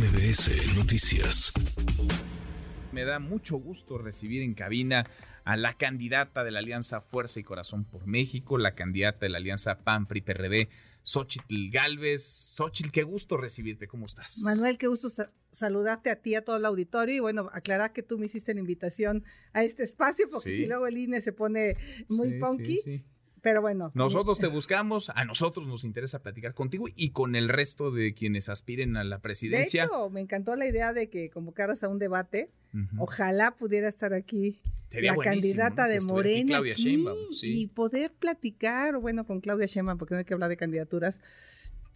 MBS Noticias. Me da mucho gusto recibir en cabina a la candidata de la Alianza Fuerza y Corazón por México, la candidata de la Alianza PAN PRI PRD, Xochitl Galvez. Xochitl, qué gusto recibirte, ¿cómo estás? Manuel, qué gusto saludarte a ti, a todo el auditorio y bueno, aclarar que tú me hiciste la invitación a este espacio porque si luego el INE se pone muy sí, punky. Pero bueno. Nosotros te buscamos, a nosotros nos interesa platicar contigo y con el resto de quienes aspiren a la presidencia. De hecho, me encantó la idea de que convocaras a un debate. Ojalá pudiera estar aquí la candidata de Morena y poder platicar, bueno, con Claudia Sheinbaum, porque no hay que hablar de candidaturas.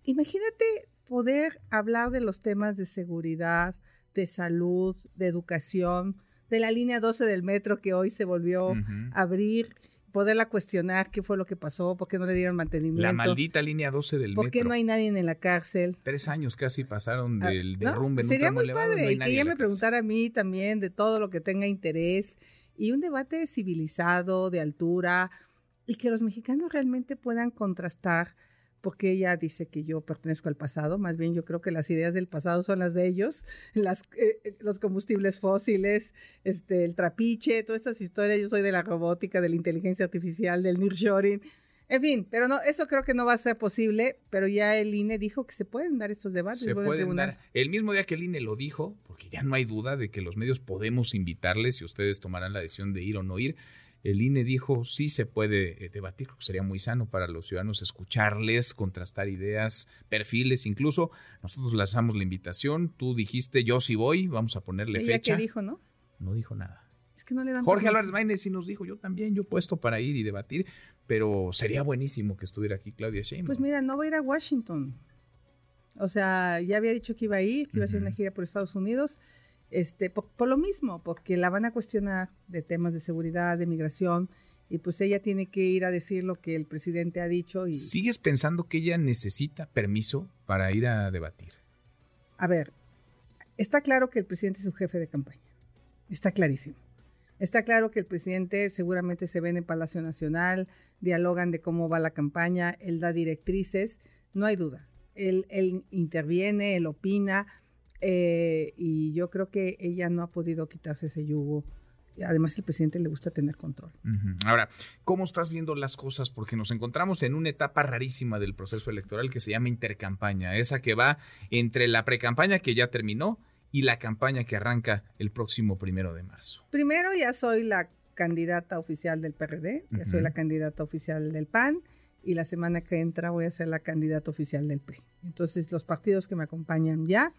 Imagínate poder hablar de los temas de seguridad, de salud, de educación, de la línea 12 del metro que hoy se volvió a abrir poderla cuestionar qué fue lo que pasó, por qué no le dieron mantenimiento. La maldita línea 12 del metro. ¿Por qué no hay nadie en la cárcel? Tres años casi pasaron ah, del derrumbe. Sería muy padre y que ella me preguntara a mí también de todo lo que tenga interés y un debate civilizado, de altura, y que los mexicanos realmente puedan contrastar porque ella dice que yo pertenezco al pasado, más bien yo creo que las ideas del pasado son las de ellos, las, eh, eh, los combustibles fósiles, este, el trapiche, todas estas historias, yo soy de la robótica, de la inteligencia artificial, del nearshoring, en fin, pero no, eso creo que no va a ser posible, pero ya el INE dijo que se pueden dar estos debates. Se pueden dar. El mismo día que el INE lo dijo, porque ya no hay duda de que los medios podemos invitarles y ustedes tomarán la decisión de ir o no ir, el INE dijo sí se puede eh, debatir, sería muy sano para los ciudadanos escucharles, contrastar ideas, perfiles, incluso nosotros lanzamos la invitación, tú dijiste yo sí voy, vamos a ponerle ¿Ella fecha. qué dijo, no? No dijo nada. Es que no le dan Jorge Álvarez Maínez sí nos dijo, yo también, yo puesto para ir y debatir, pero sería buenísimo que estuviera aquí Claudia Sheinbaum. Pues mira, no va a ir a Washington. O sea, ya había dicho que iba a ir, que iba a hacer una gira por Estados Unidos este, por, lo mismo, porque la van a cuestionar de temas de seguridad, de migración, y pues ella tiene que ir a decir lo que el presidente ha dicho. Y... ¿Sigues pensando que ella necesita permiso para ir a debatir? A ver, está claro que el presidente es su jefe de campaña, está clarísimo. Está claro que el presidente seguramente se ve en el Palacio Nacional, dialogan de cómo va la campaña, él da directrices, no hay duda. Él, él interviene, él opina, eh, y yo creo que ella no ha podido quitarse ese yugo. Además, el presidente le gusta tener control. Ahora, ¿cómo estás viendo las cosas? Porque nos encontramos en una etapa rarísima del proceso electoral que se llama intercampaña, esa que va entre la precampaña que ya terminó y la campaña que arranca el próximo primero de marzo. Primero ya soy la candidata oficial del PRD, ya soy la candidata oficial del PAN y la semana que entra voy a ser la candidata oficial del PRI. Entonces, los partidos que me acompañan ya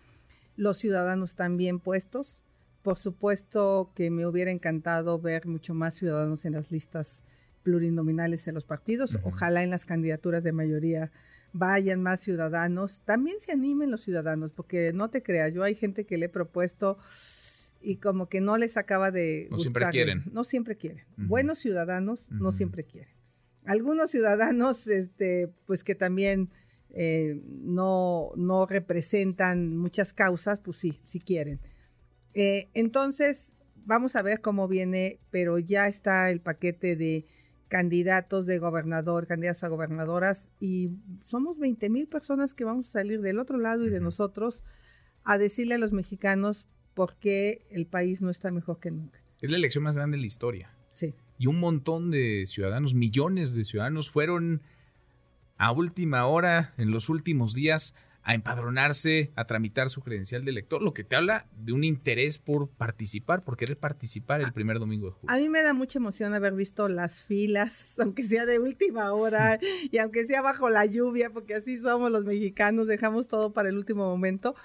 los ciudadanos están bien puestos. Por supuesto que me hubiera encantado ver mucho más ciudadanos en las listas plurinominales en los partidos. Ojalá en las candidaturas de mayoría vayan más ciudadanos. También se animen los ciudadanos, porque no te creas, yo hay gente que le he propuesto y como que no les acaba de... No siempre quieren. No siempre quieren. Buenos ciudadanos no siempre quieren. Algunos ciudadanos, este, pues que también eh, no, no representan muchas causas, pues sí, si quieren. Eh, entonces, vamos a ver cómo viene, pero ya está el paquete de candidatos de gobernador, candidatos a gobernadoras, y somos 20 mil personas que vamos a salir del otro lado y de nosotros a decirle a los mexicanos por qué el país no está mejor que nunca. Es la elección más grande de la historia. Sí. Y un montón de ciudadanos, millones de ciudadanos fueron a última hora, en los últimos días, a empadronarse, a tramitar su credencial de elector, lo que te habla de un interés por participar, por querer participar el primer domingo de julio. A mí me da mucha emoción haber visto las filas, aunque sea de última hora y aunque sea bajo la lluvia, porque así somos los mexicanos, dejamos todo para el último momento.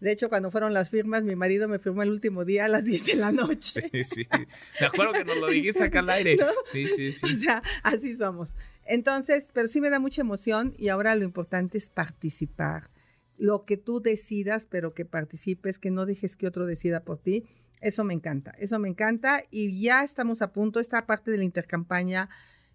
De hecho, cuando fueron las firmas, mi marido me firmó el último día a las 10 de la noche. Sí, sí. Me acuerdo que nos lo dijiste acá al aire. Sí, sí, sí. O sea, así somos. Entonces, pero sí me da mucha emoción y ahora lo importante es participar. Lo que tú decidas, pero que participes, que no dejes que otro decida por ti. Eso me encanta, eso me encanta y ya estamos a punto, esta parte de la intercampaña,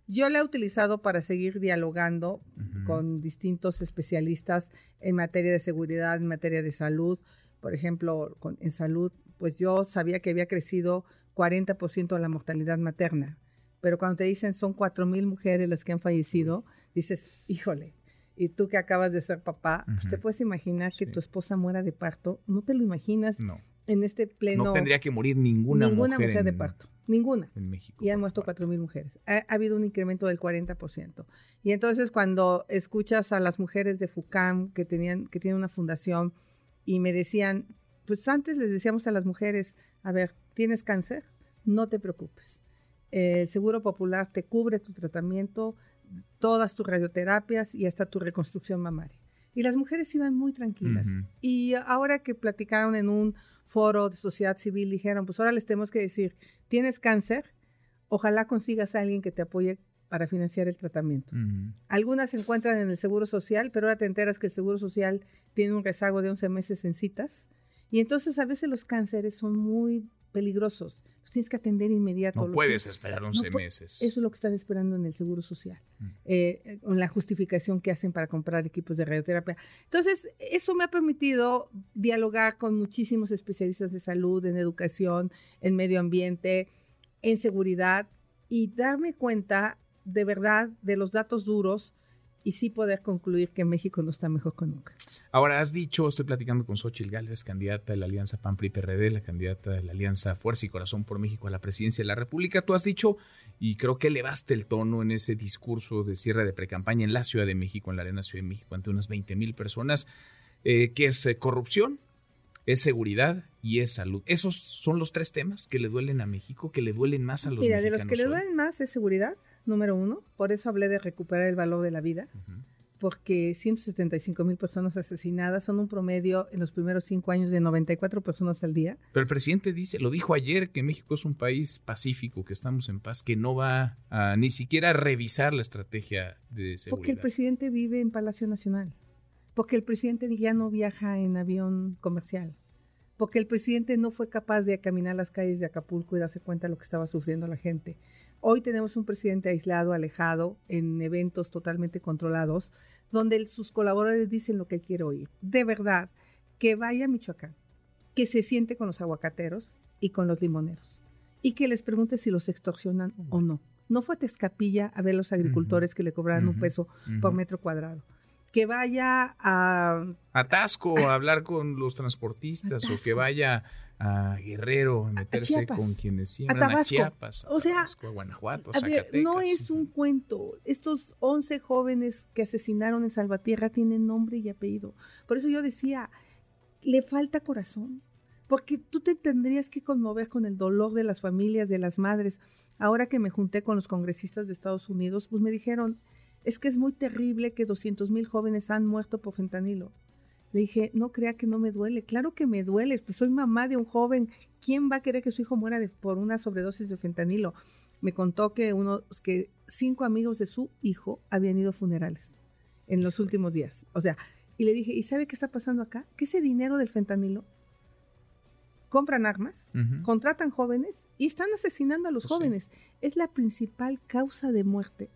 yo la he utilizado para seguir dialogando con distintos especialistas en materia de seguridad, en materia de salud. Por ejemplo, en salud, pues yo sabía que había crecido 40% la mortalidad materna pero cuando te dicen son cuatro mil mujeres las que han fallecido, dices, híjole. y tú que acabas de ser papá, pues te puedes imaginar que Sí. tu esposa muera de parto. No te lo imaginas No, en este pleno. no tendría que morir ninguna, ninguna mujer, mujer, de parto. Ninguna. en México. Y han muerto parto. 4.000 mujeres. Ha, ha habido un incremento del 40%. Y entonces cuando escuchas a las mujeres de FUCAM que, tenían, que tienen una fundación y me decían, pues antes les decíamos a las mujeres, a ver, ¿tienes cáncer? No te preocupes. El Seguro Popular te cubre tu tratamiento, todas tus radioterapias y hasta tu reconstrucción mamaria. Y las mujeres iban muy tranquilas. Y ahora que platicaron en un foro de sociedad civil, dijeron, pues ahora les tenemos que decir, tienes cáncer, ojalá consigas a alguien que te apoye para financiar el tratamiento. Algunas se encuentran en el Seguro Social, pero ahora te enteras que el Seguro Social tiene un rezago de 11 meses en citas. Y entonces a veces los cánceres son muy peligrosos. Los tienes que atender inmediato. No los puedes tienes- esperar 11 pu- meses. Eso es lo que están esperando en el Seguro Social, Mm. eh, con la justificación que hacen para comprar equipos de radioterapia. Entonces, eso me ha permitido dialogar con muchísimos especialistas de salud, en educación, en medio ambiente, en seguridad, y darme cuenta de verdad de los datos duros y sí poder concluir que México no está mejor que nunca. Ahora, has dicho, estoy platicando con Xochitl Gálvez, candidata de la Alianza PAN-PRI-PRD, la candidata de la Alianza Fuerza y Corazón por México a la presidencia de la República. Tú has dicho, y creo que elevaste el tono en ese discurso de cierre de precampaña en la Ciudad de México, en la Arena Ciudad de México, ante unas 20 mil personas, eh, que es eh, corrupción, es seguridad y es salud. Esos son los tres temas que le duelen a México, que le duelen más a los Mira, de mexicanos. los que le duelen más es seguridad, número uno. Por eso hablé de recuperar el valor de la vida. Ujú. porque 175 mil personas asesinadas son un promedio en los primeros cinco años de 94 personas al día. Pero el presidente dice, lo dijo ayer, que México es un país pacífico, que estamos en paz, que no va a ni siquiera revisar la estrategia de seguridad. Porque el presidente vive en Palacio Nacional. Porque el presidente ya no viaja en avión comercial. Porque el presidente no fue capaz de caminar las calles de Acapulco y darse cuenta de lo que estaba sufriendo la gente. Hoy tenemos un presidente aislado, alejado, en eventos totalmente controlados, donde sus colaboradores dicen lo que él quiere oír. De verdad, que vaya a Michoacán, que se siente con los aguacateros y con los limoneros y que les pregunte si los extorsionan o no. No fue a Tezcapilla a ver los agricultores que le cobraran un peso por metro cuadrado. Que vaya a... Atasco, a hablar con los transportistas o que vaya a Guerrero a meterse con quienes siembran, a. Chiapas, a O sea, Tabasco, a Guanajuato, a A ver, Zacatecas. no es un cuento. Estos 11 jóvenes que asesinaron en Salvatierra tienen nombre y apellido. Por eso yo decía, le falta corazón. Porque tú te tendrías que conmover con el dolor de las familias, de las madres. Ahora que me junté con los congresistas de Estados Unidos, pues me dijeron, es que es muy terrible que 200 mil jóvenes han muerto por fentanilo. Le dije, no crea que no me duele. Claro que me duele, pues soy mamá de un joven. ¿Quién va a querer que su hijo muera de- por una sobredosis de fentanilo? Me contó que, uno, que cinco amigos de su hijo habían ido a funerales en los últimos días. O sea, y le dije, ¿y sabe qué está pasando acá? Que ese dinero del fentanilo compran armas, contratan jóvenes y están asesinando a los Pues sí. jóvenes. Es la principal causa de muerte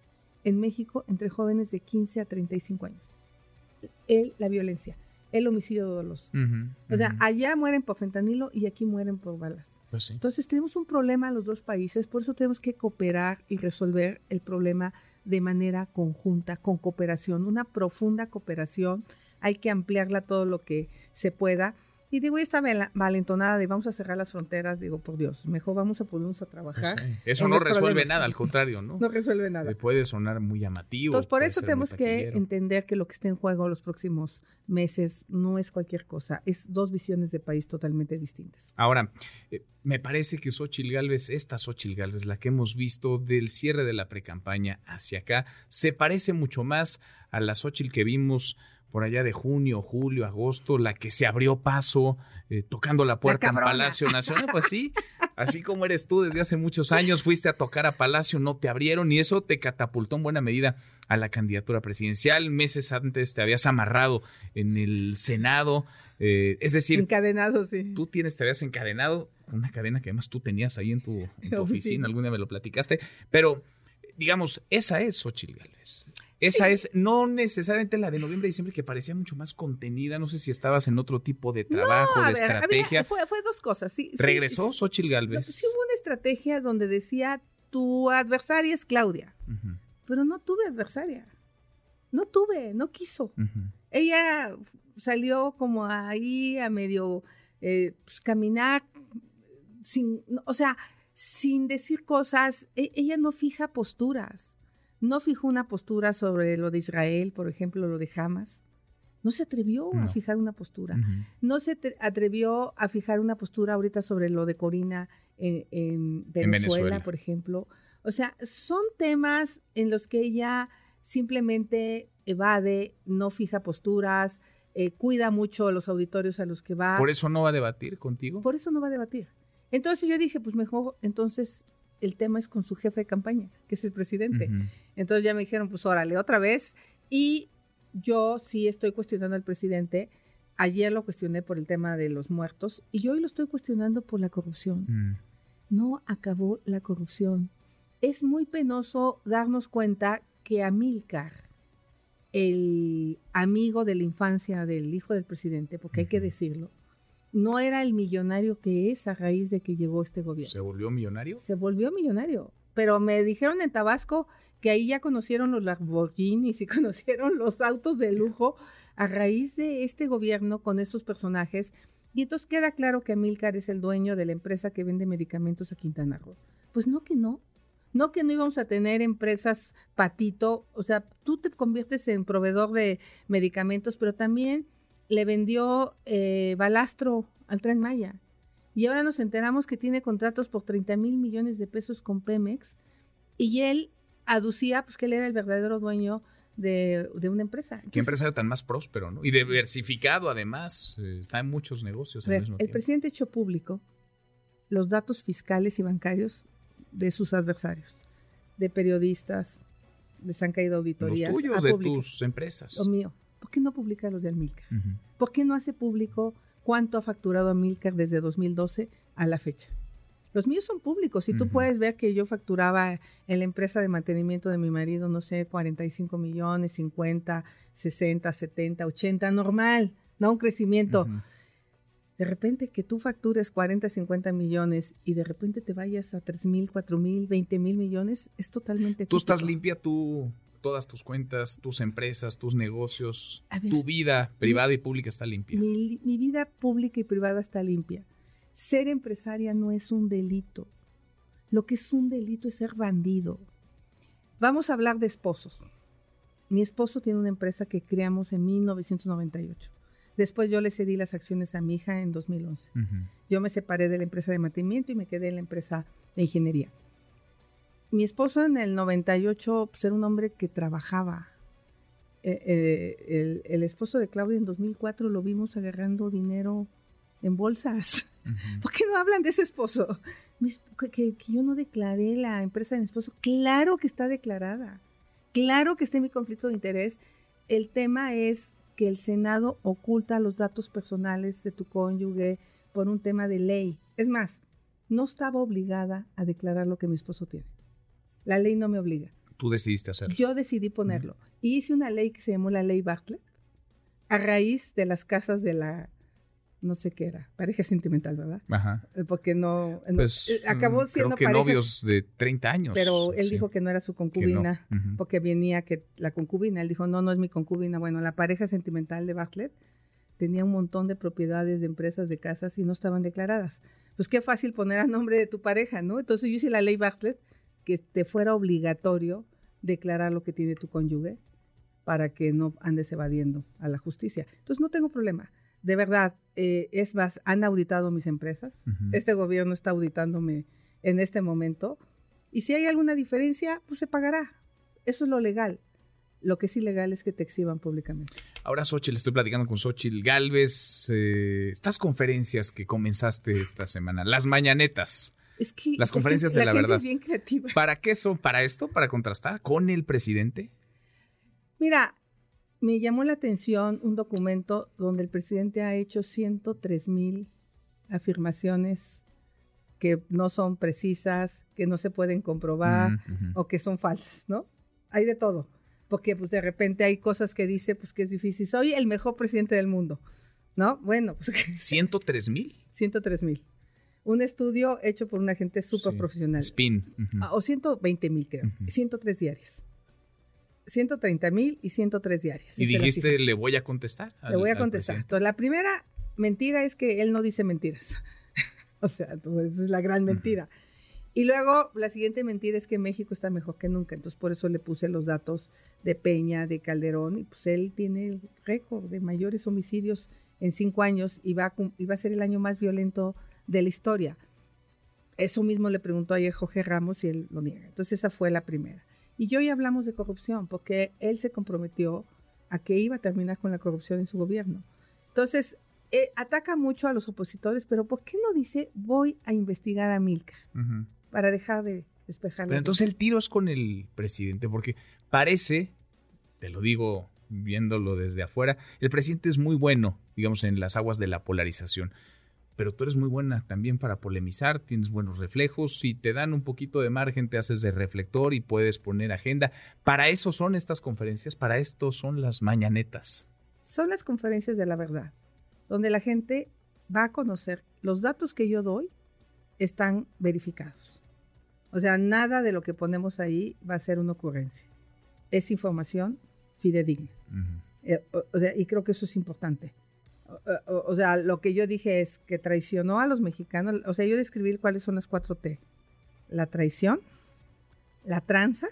en México entre jóvenes de 15 a 35 años. El, la violencia, el homicidio doloso. Ujú, O sea, allá mueren por fentanilo y aquí mueren por balas. Pues sí. Entonces tenemos un problema los dos países, por eso tenemos que cooperar y resolver el problema de manera conjunta, con cooperación, una profunda cooperación. Hay que ampliarla todo lo que se pueda. Y digo, esta valentonada de vamos a cerrar las fronteras, digo, por Dios, mejor vamos a ponernos a Pues trabajar. sí. Eso no resuelve problemas. nada, al contrario, ¿no? No resuelve nada. Le puede sonar muy llamativo. Entonces, por eso tenemos que entender que lo que está en juego los próximos meses no es cualquier cosa, es dos visiones de país totalmente distintas. Ahora, eh, me parece que Xochitl Galvez, esta Xochitl Galvez, la que hemos visto del cierre de la precampaña hacia acá, se parece mucho más a la Xochitl que vimos por allá de junio, julio, agosto, la que se abrió paso eh, tocando la puerta en. Palacio Nacional. Pues sí, así como eres tú desde hace muchos años, fuiste a tocar a Palacio, no te abrieron y eso te catapultó en buena medida a la candidatura presidencial. Meses antes te habías amarrado en el Senado. eh, es decir, Encadenados, sí. tú tienes, te habías encadenado, una cadena que además tú tenías ahí en tu, en tu Oficina. algún día me lo platicaste, pero digamos, esa es Xochitl Gálvez. Esa es no necesariamente la de noviembre y diciembre que parecía mucho más contenida, no sé si estabas en otro tipo de trabajo, No, a de ver, había- estrategia. fue, fue dos cosas. Sí, sí, ¿Regresó Xochitl sí, Gálvez? sí hubo una estrategia donde decía tu adversaria es Claudia, pero no tuve adversaria. No tuve, no quiso. Ella salió como ahí a medio eh, pues, caminar sin, o sea, sin decir cosas. E, ella no fija posturas. No fijó una postura sobre lo de Israel, por ejemplo, lo de Hamas. No se atrevió a fijar una postura. No se atrevió a fijar una postura ahorita sobre lo de Corina en, Venezuela, por ejemplo. O sea, son temas en los que ella simplemente evade, no fija posturas, eh, cuida mucho los auditorios a los que va. ¿Por eso no va a debatir contigo? Por eso no va a debatir. Entonces yo dije, pues mejor, entonces el tema es con su jefe de campaña, que es el presidente. Entonces ya me dijeron, pues órale, otra vez. Y yo sí estoy cuestionando al presidente. Ayer lo cuestioné por el tema de los muertos y hoy lo estoy cuestionando por la corrupción. Mm. No acabó la corrupción. Es muy penoso darnos cuenta que Amílcar, el amigo de la infancia del hijo del presidente, porque hay que decirlo, no era el millonario que es a raíz de que llegó este gobierno. ¿Se volvió millonario? Se volvió millonario. Pero me dijeron en Tabasco que ahí ya conocieron los Lamborghinis y conocieron los autos de lujo a raíz de este gobierno con estos personajes. Y entonces queda claro que Amilcar es el dueño de la empresa que vende medicamentos a Quintana Roo. Pues no que no. No que no íbamos a tener empresas patito. O sea, tú te conviertes en proveedor de medicamentos, pero también le vendió eh, balastro al tren Maya. Y ahora nos enteramos que tiene contratos por 30 mil millones de pesos con Pemex. Y él aducía pues que él era el verdadero dueño de, una empresa. Qué empresario tan más próspero, ¿no? Y diversificado además, eh, está en muchos negocios. el presidente echó público los datos fiscales y bancarios de sus adversarios, de periodistas, les han caído auditorías. Los tuyos, de tus empresas. Lo mío. ¿Por qué no publica los de Amilcar? ¿Por qué no hace público cuánto ha facturado Amilcar desde 2012 a la fecha? Los míos son públicos y tú puedes ver que yo facturaba en la empresa de mantenimiento de mi marido, no sé, 45 millones, 50, 60, 70, 80, normal, no un crecimiento. De repente que tú factures 40, 50 millones y de repente te vayas a 3 mil, 4 mil, 20 mil millones, es totalmente... Tú estás limpia, tú, todas tus cuentas, tus empresas, tus negocios, tu vida privada y pública está limpia. mi vida pública y privada está limpia ser empresaria no es un delito. Lo que es un delito es ser bandido. Vamos a hablar de esposos. Mi esposo tiene una empresa que creamos en 1998. Después yo le cedí las acciones a mi hija en 2011. Yo me separé de la empresa de mantenimiento y me quedé en la empresa de ingeniería. Mi esposo en el 98 pues, era un hombre que trabajaba. Eh, eh, el, el, esposo de Claudia en 2004 lo vimos agarrando dinero en bolsas. ¿Por qué no hablan de ese esposo? Que, yo no declaré la empresa de mi esposo. Claro que está declarada. Claro que está en mi conflicto de interés. El tema es que el Senado oculta los datos personales de tu cónyuge por un tema de ley. Es más, no estaba obligada a declarar lo que mi esposo tiene. La ley no me obliga. Tú decidiste hacerlo. Yo decidí ponerlo. Y hice una ley que se llamó la ley Bartlett a raíz de las casas de la no sé qué era, pareja sentimental, ¿verdad? Ajá. Eh, porque no, pues, eh, acabó mm, siendo creo que novios de 30 años. Pero él dijo que no era su concubina, porque venía que la concubina, él dijo, no, no es mi concubina. Bueno, la pareja sentimental de Bartlett tenía un montón de propiedades de empresas, de casas y no estaban declaradas. Pues qué fácil poner a nombre de tu pareja, ¿no? Entonces yo hice la ley Bartlett que te fuera obligatorio declarar lo que tiene tu cónyuge para que no andes evadiendo a la justicia. Entonces no tengo problema de verdad, eh, es más, han auditado mis empresas. Este gobierno está auditándome en este momento. Y si hay alguna diferencia, pues se pagará. Eso es lo legal. Lo que es ilegal es que te exhiban públicamente. Ahora, Xochitl, estoy platicando con Xochitl Galvez. Eh, estas conferencias que comenzaste esta semana, las mañanetas. Es que las conferencias de la, verdad. bien creativa. ¿Para qué son? ¿Para esto? ¿Para contrastar con el presidente? Mira, me llamó la atención un documento donde el presidente ha hecho 103 mil afirmaciones que no son precisas, que no se pueden comprobar mm, o que son falsas, ¿no? Hay de todo, porque pues de repente hay cosas que dice pues que es difícil. Soy el mejor presidente del mundo, ¿no? Bueno, pues... ¿103 mil? 103 mil. Un estudio hecho por una gente súper profesional. Spin. Ah, o 120 mil, creo. 103 diarios 130 mil y 103 diarias. Y dijiste, le voy a contestar. le voy a contestar. Entonces, la primera mentira es que él no dice mentiras. o sea, entonces es la gran mentira. Y luego la siguiente mentira es que México está mejor que nunca. Entonces por eso le puse los datos de Peña, de Calderón, y pues él tiene el récord de mayores homicidios en cinco años y va, a, va a ser el año más violento de la historia. Eso mismo le preguntó ayer Jorge Ramos y él lo niega. Entonces esa fue la primera. Y yo ya hablamos de corrupción porque él se comprometió a que iba a terminar con la corrupción en su gobierno. Entonces, eh, ataca mucho a los opositores, pero ¿por qué no dice voy a investigar a Milka? para dejar de despejar. Pero entonces el tiro es con el presidente, porque parece, te lo digo viéndolo desde afuera, el presidente es muy bueno, digamos, en las aguas de la polarización. Pero tú eres muy buena también para polemizar, tienes buenos reflejos, si te dan un poquito de margen te haces de reflector y puedes poner agenda. Para eso son estas conferencias, para esto son las mañanetas. Son las conferencias de la verdad, donde la gente va a conocer los datos que yo doy están verificados. O sea, nada de lo que ponemos ahí va a ser una ocurrencia. Es información fidedigna. Eh, o, sea, y creo que eso es importante. O, sea, lo que yo dije es que traicionó a los mexicanos. O sea, yo describí cuáles son las cuatro T. La traición, la tranza.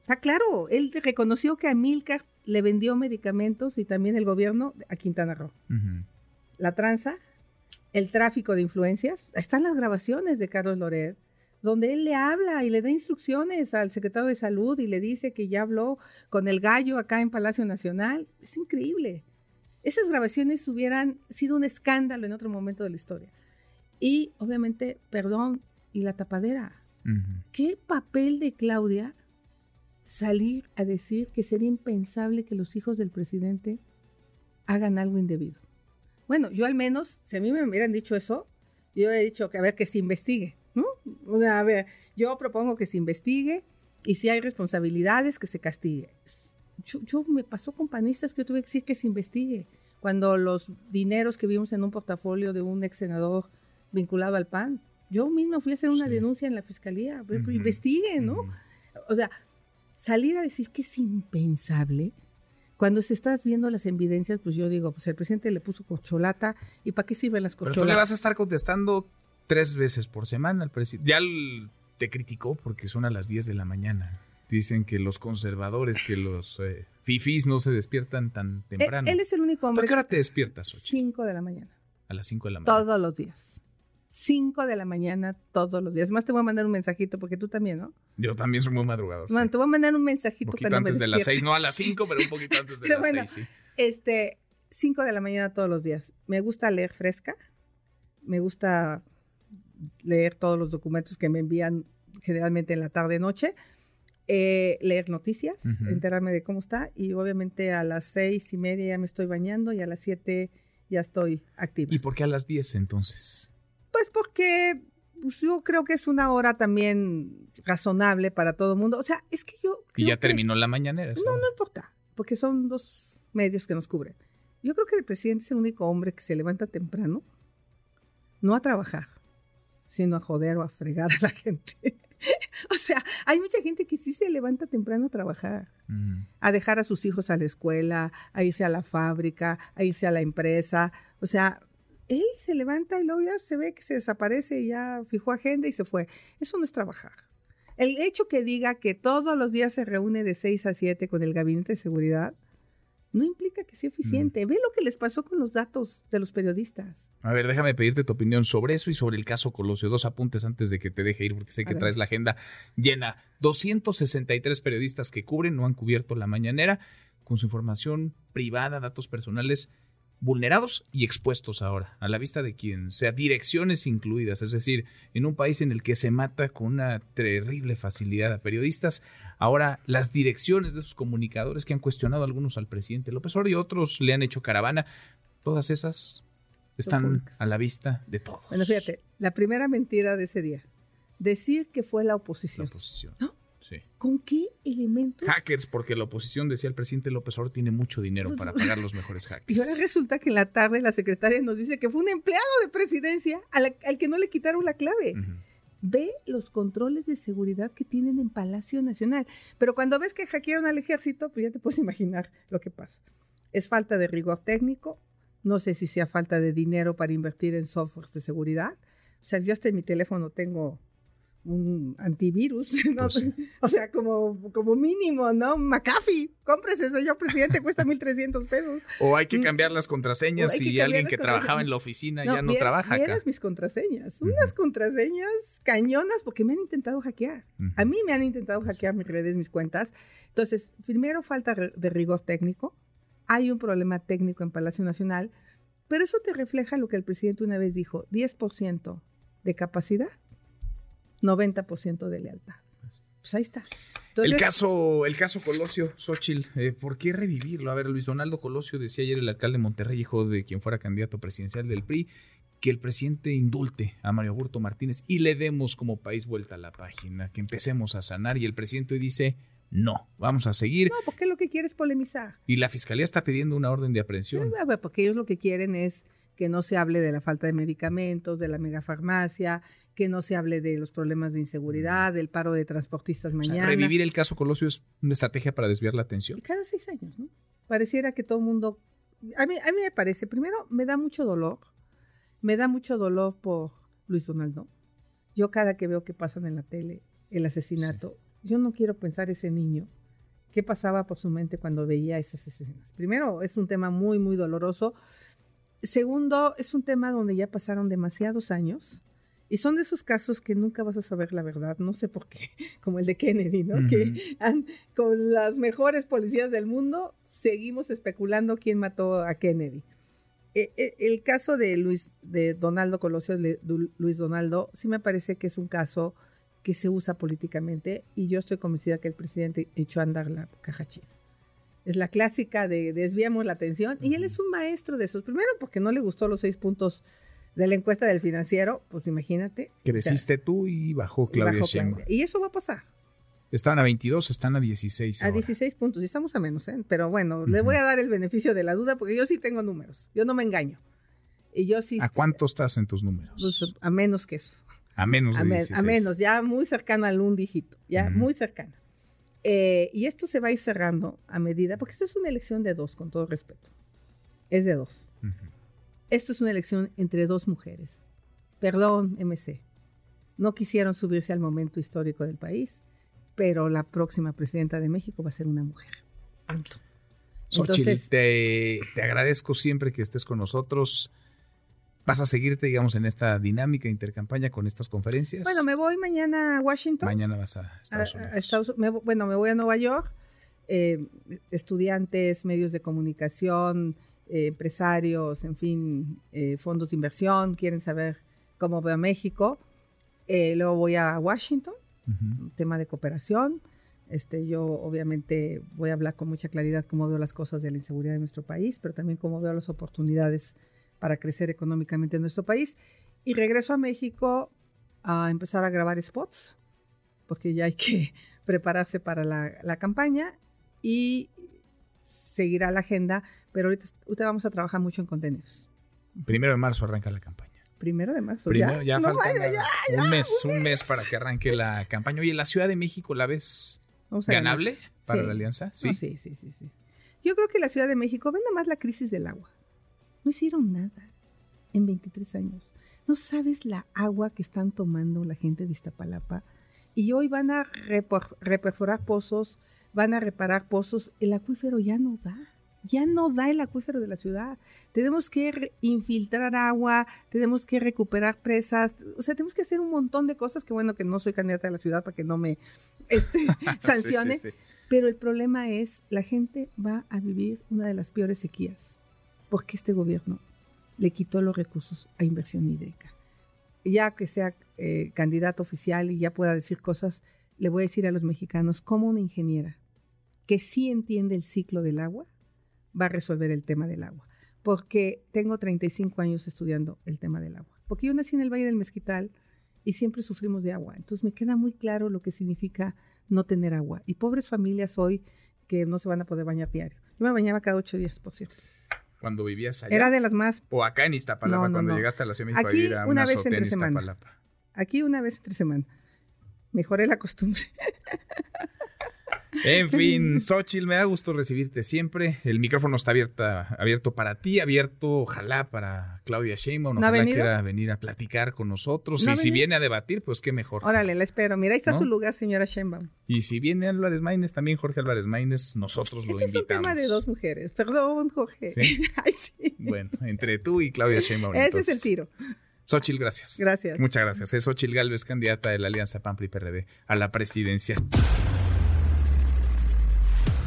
Está claro, él reconoció que a Milcar le vendió medicamentos y también el gobierno a Quintana Roo. La tranza, el tráfico de influencias. Están las grabaciones de Carlos Loret donde él le habla y le da instrucciones al secretario de salud y le dice que ya habló con el gallo acá en Palacio Nacional. Es increíble. Esas grabaciones hubieran sido un escándalo en otro momento de la historia. Y obviamente, perdón, y la tapadera. ¿Qué papel de Claudia salir a decir que sería impensable que los hijos del presidente hagan algo indebido? Bueno, yo al menos, si a mí me hubieran dicho eso, yo he dicho que a ver que se investigue ¿no? a ver, yo propongo que se investigue y si hay responsabilidades, que se castigue. Yo, me pasó con panistas que yo tuve que decir que se investigue. Cuando los dineros que vimos en un portafolio de un ex senador vinculado al PAN, yo misma fui a hacer una denuncia en la fiscalía. Pues, investigue, ¿no? O sea, salir a decir que es impensable. Cuando se estás viendo las evidencias, pues yo digo, pues el presidente le puso cocholata y ¿para qué sirven las cocholatas? Pero tú le vas a estar contestando tres veces por semana. El presidente ya te criticó porque son a las 10 de la mañana. Dicen que los conservadores, que los eh, fifís no se despiertan tan temprano. Él, es el único hombre. ¿A qué hora te despiertas, 5 de la mañana. A las 5 de la mañana. Todos los días. 5 de la mañana todos los días. Más te voy a mandar un mensajito porque tú también, ¿no? Yo también soy muy madrugador. Bueno, te voy a mandar un mensajito. Un poquito antes de las 6, no a las 5, pero un poquito antes de las 6, sí. Este, 5 de la mañana todos los días. Me gusta leer fresca. Me gusta leer todos los documentos que me envían generalmente en la tarde-noche, eh, leer noticias, enterarme de cómo está y obviamente a las seis y media ya me estoy bañando y a las siete ya estoy activa. ¿Y por qué a las diez entonces? Pues porque pues, yo creo que es una hora también razonable para todo el mundo. O sea, es que yo... Y ya terminó la mañanera. No, no importa, porque son dos medios que nos cubren. Yo creo que el presidente es el único hombre que se levanta temprano, no a trabajar, sino a joder o a fregar a la gente. o sea, hay mucha gente que sí se levanta temprano a trabajar, a dejar a sus hijos a la escuela, a irse a la fábrica, a irse a la empresa. O sea, él se levanta y luego ya se ve que se desaparece y ya fijó agenda y se fue. Eso no es trabajar. El hecho que diga que todos los días se reúne de 6 a 7 con el gabinete de seguridad no implica que sea eficiente. Ve lo que les pasó con los datos de los periodistas. A ver, déjame pedirte tu opinión sobre eso y sobre el caso Colosio. Dos apuntes antes de que te deje ir, porque sé que traes la agenda llena. 263 periodistas que cubren no han cubierto la mañanera con su información privada, datos personales vulnerados y expuestos ahora, a la vista de quien sea, direcciones incluidas, es decir, en un país en el que se mata con una terrible facilidad a periodistas, ahora las direcciones de esos comunicadores que han cuestionado algunos al presidente López Obrador y otros le han hecho caravana, todas esas están a la vista de todos. Bueno, fíjate, la primera mentira de ese día, decir que fue la oposición. La oposición. ¿No? Sí. ¿Con qué elementos? Hackers, porque la oposición, decía el presidente López Obrador, tiene mucho dinero para pagar los mejores hackers. Y ahora resulta que en la tarde la secretaria nos dice que fue un empleado de presidencia al, que no le quitaron la clave. Ve los controles de seguridad que tienen en Palacio Nacional. Pero cuando ves que hackearon al ejército, pues ya te puedes imaginar lo que pasa. Es falta de rigor técnico, no sé si sea falta de dinero para invertir en softwares de seguridad. O sea, yo hasta en mi teléfono tengo un antivirus, ¿no? Pues o sea, como, como mínimo, ¿no? McAfee, cómprese, señor presidente, cuesta 1.300 pesos. O hay que Mm. cambiar las contraseñas cambiar alguien que trabajaba en la oficina ya no trabaja acá. mis contraseñas, unas contraseñas cañonas porque me han intentado hackear. A mí me han intentado Pues hackear mis redes, mis cuentas. Entonces, primero falta de rigor técnico. Hay un problema técnico en Palacio Nacional, pero eso te refleja lo que el presidente una vez dijo, 10% de capacidad, 90% de lealtad. Pues ahí está. el caso, el caso Colosio, Xochitl, eh, ¿por qué revivirlo? A ver, Luis Donaldo Colosio decía ayer el alcalde de Monterrey, hijo de quien fuera candidato presidencial del PRI, que el presidente indulte a Mario Burto Martínez y le demos como país vuelta a la página, que empecemos a sanar. Y el presidente hoy dice, no, vamos a seguir. no, porque lo que quiere es polemizar. Y la fiscalía está pidiendo una orden de aprehensión. Bueno, Porque ellos lo que quieren es que no se hable de la falta de medicamentos, de la megafarmacia, que no se hable de los problemas de inseguridad, del paro de transportistas O sea, mañana. revivir el caso Colosio es una estrategia para desviar la atención. Y cada seis años, ¿no? Pareciera que todo el mundo... A mí, a mí me parece, primero, me da mucho dolor. Me da mucho dolor por Luis Donaldo. Yo cada que veo que pasan en la tele el asesinato, yo no quiero pensar ese niño. ¿Qué pasaba por su mente cuando veía esas escenas? Primero, es un tema muy, muy doloroso. Segundo, es un tema donde ya pasaron demasiados años. Y son de esos casos que nunca vas a saber la verdad, no sé por qué, como el de Kennedy, ¿no? Que han- con las mejores policías del mundo seguimos especulando quién mató a Kennedy. Eh, eh, el caso de Luis, de Donaldo Colosio, de Luis Donaldo, sí me parece que es un caso que se usa políticamente y yo estoy convencida que el presidente echó a andar la caja china. Es la clásica de desviamos la atención y él es un maestro de esos. Primero porque no le gustó los seis puntos de la encuesta del financiero, pues imagínate. Creciste tú y bajó Claudia bajó. Claudia. Y eso va a pasar. Estaban a 22, están a 16 A ahora. 16 puntos, y estamos a menos, ¿eh? Pero bueno, le voy a dar el beneficio de la duda porque yo sí tengo números, yo no me engaño. Y yo sí... ¿A cuánto estás en tus números? pues, a menos que eso, a menos de a, me- 16. a menos, ya muy cercano al un dígito, ya muy cercano. Eh, y esto se va a ir cerrando a medida, porque esto es una elección de dos, con todo respeto. Es de dos. Esto es una elección entre dos mujeres. Perdón, MC. No quisieron subirse al momento histórico del país, pero la próxima presidenta de México va a ser una mujer. Punto. Xochitl, Entonces- te, te agradezco siempre que estés con nosotros. ¿Vas a seguirte, digamos, en esta dinámica intercampaña con estas conferencias? Bueno, me voy mañana a Washington. Mañana vas a Estados a Unidos. Estados- me vo- bueno, me voy a Nueva York. eh, estudiantes, medios de comunicación, eh, empresarios, en fin, eh, fondos de inversión, quieren saber cómo veo a México. Luego voy a Washington, un tema de cooperación. Este, yo obviamente voy a hablar con mucha claridad cómo veo las cosas de la inseguridad de nuestro país, pero también cómo veo las oportunidades para crecer económicamente en nuestro país. Y regreso a México a empezar a grabar spots, porque ya hay que prepararse para la, la campaña y seguirá la agenda, pero ahorita, ahorita vamos a trabajar mucho en contenidos. Primero de marzo arranca la campaña. Primero de marzo. Primero, ya, No, vaya, ya, un mes, un mes para que arranque la campaña. Oye, ¿la Ciudad de México la ves ganar. ganable para Sí. la alianza? Sí. No, sí, sí, sí, sí. Yo creo que la Ciudad de México, ven nada más la crisis del agua. No hicieron nada en 23 años. No sabes la agua que están tomando la gente de Iztapalapa. Y hoy van a reperforar pozos, van a reparar pozos. El acuífero ya no da. Ya no da el acuífero de la ciudad. Tenemos que infiltrar agua, tenemos que recuperar presas. O sea, tenemos que hacer un montón de cosas. Que bueno que no soy candidata a la ciudad para que no me este, sancione. Sí, sí, sí. Pero el problema es, la gente va a vivir una de las peores sequías, porque este gobierno le quitó los recursos a inversión hídrica. Ya que sea eh, candidato oficial y ya pueda decir cosas, le voy a decir a los mexicanos como una ingeniera que sí entiende el ciclo del agua, va a resolver el tema del agua. Porque tengo 35 años estudiando el tema del agua. Porque yo nací en el Valle del Mezquital y siempre sufrimos de agua. Entonces me queda muy claro lo que significa no tener agua. Y pobres familias hoy que no se van a poder bañar diario. Yo me bañaba cada ocho días, por cierto. Cuando vivías allá. Era de las más... O acá en Iztapalapa, No, no, cuando no. llegaste a la Ciudad de México Aquí, a vivir a una una vez entre en semana. Iztapalapa. aquí una vez entre semana. Mejoré la costumbre. En fin, Xochitl, me da gusto recibirte siempre. El micrófono está abierta, abierto para ti, abierto, ojalá, para Claudia Sheinbaum. ¿No Ojalá venido? quiera venir a platicar con nosotros. ¿No y si viene a debatir, pues qué mejor. Órale, la espero. Mira, ahí está ¿No? su lugar, señora Sheinbaum. Y si viene Álvarez Maínez, también Jorge Álvarez Maínez, nosotros lo Este es un invitamos. tema de dos mujeres. Perdón, Jorge. ¿Sí? Ay, sí. Bueno, entre tú y Claudia Sheinbaum. Ese entonces. es el tiro. Xochitl, gracias. Gracias. Muchas gracias. Es Xochitl Galvez, candidata de la Alianza PAN-PRI-PRD a la presidencia.